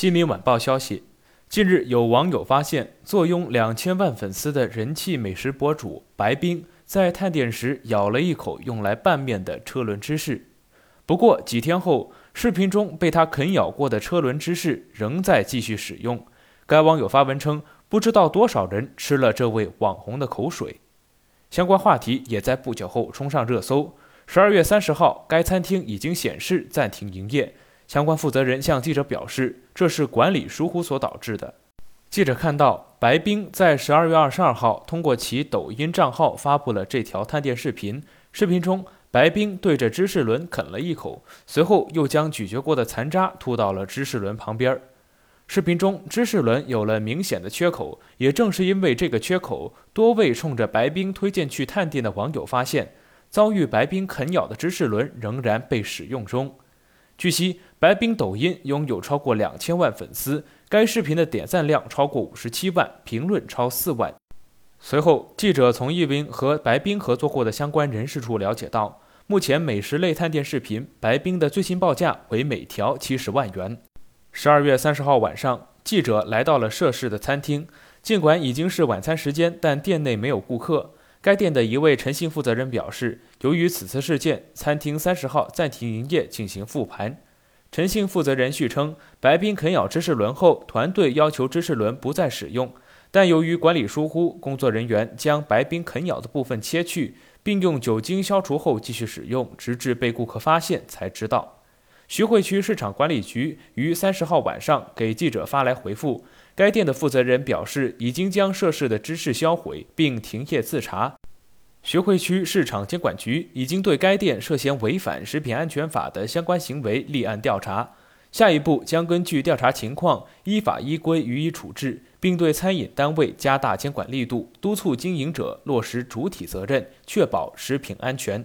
新民晚报消息，近日有网友发现，坐拥两千万粉丝的人气美食博主白冰在探店时咬了一口用来拌面的车轮芝士。不过几天后，视频中被他啃咬过的车轮芝士仍在继续使用。该网友发文称，不知道多少人吃了这位网红的口水。相关话题也在不久后冲上热搜。十二月三十号，该餐厅已经显示暂停营业。相关负责人向记者表示，这是管理疏忽所导致的。记者看到，白冰在十二月二十二号通过其抖音账号发布了这条探店视频。视频中，白冰对着芝士轮啃了一口，随后又将咀嚼过的残渣吐到了芝士轮旁边。视频中，芝士轮有了明显的缺口，也正是因为这个缺口，多位冲着白冰推荐去探店的网友发现，遭遇白冰啃咬的芝士轮仍然被使用中。据悉，白冰抖音拥有超过两千万粉丝，该视频的点赞量超过五十七万，评论超四万。随后，记者从一名和白冰合作过的相关人士处了解到，目前美食类探店视频白冰的最新报价为每条七十万元。十二月三十号晚上，记者来到了涉事的餐厅，尽管已经是晚餐时间，但店内没有顾客。该店的一位诚信负责人表示，由于此次事件，餐厅三十号暂停营业进行复盘。诚信负责人续称，白冰啃咬芝士轮后，团队要求芝士轮不再使用，但由于管理疏忽，工作人员将白冰啃咬的部分切去，并用酒精消除后继续使用，直至被顾客发现才知道。徐汇区市场管理局于三十号晚上给记者发来回复。该店的负责人表示，已经将涉事的芝士销毁并停业自查。徐汇区市场监管局已经对该店涉嫌违反食品安全法的相关行为立案调查，下一步将根据调查情况依法依规予以处置，并对餐饮单位加大监管力度，督促经营者落实主体责任，确保食品安全。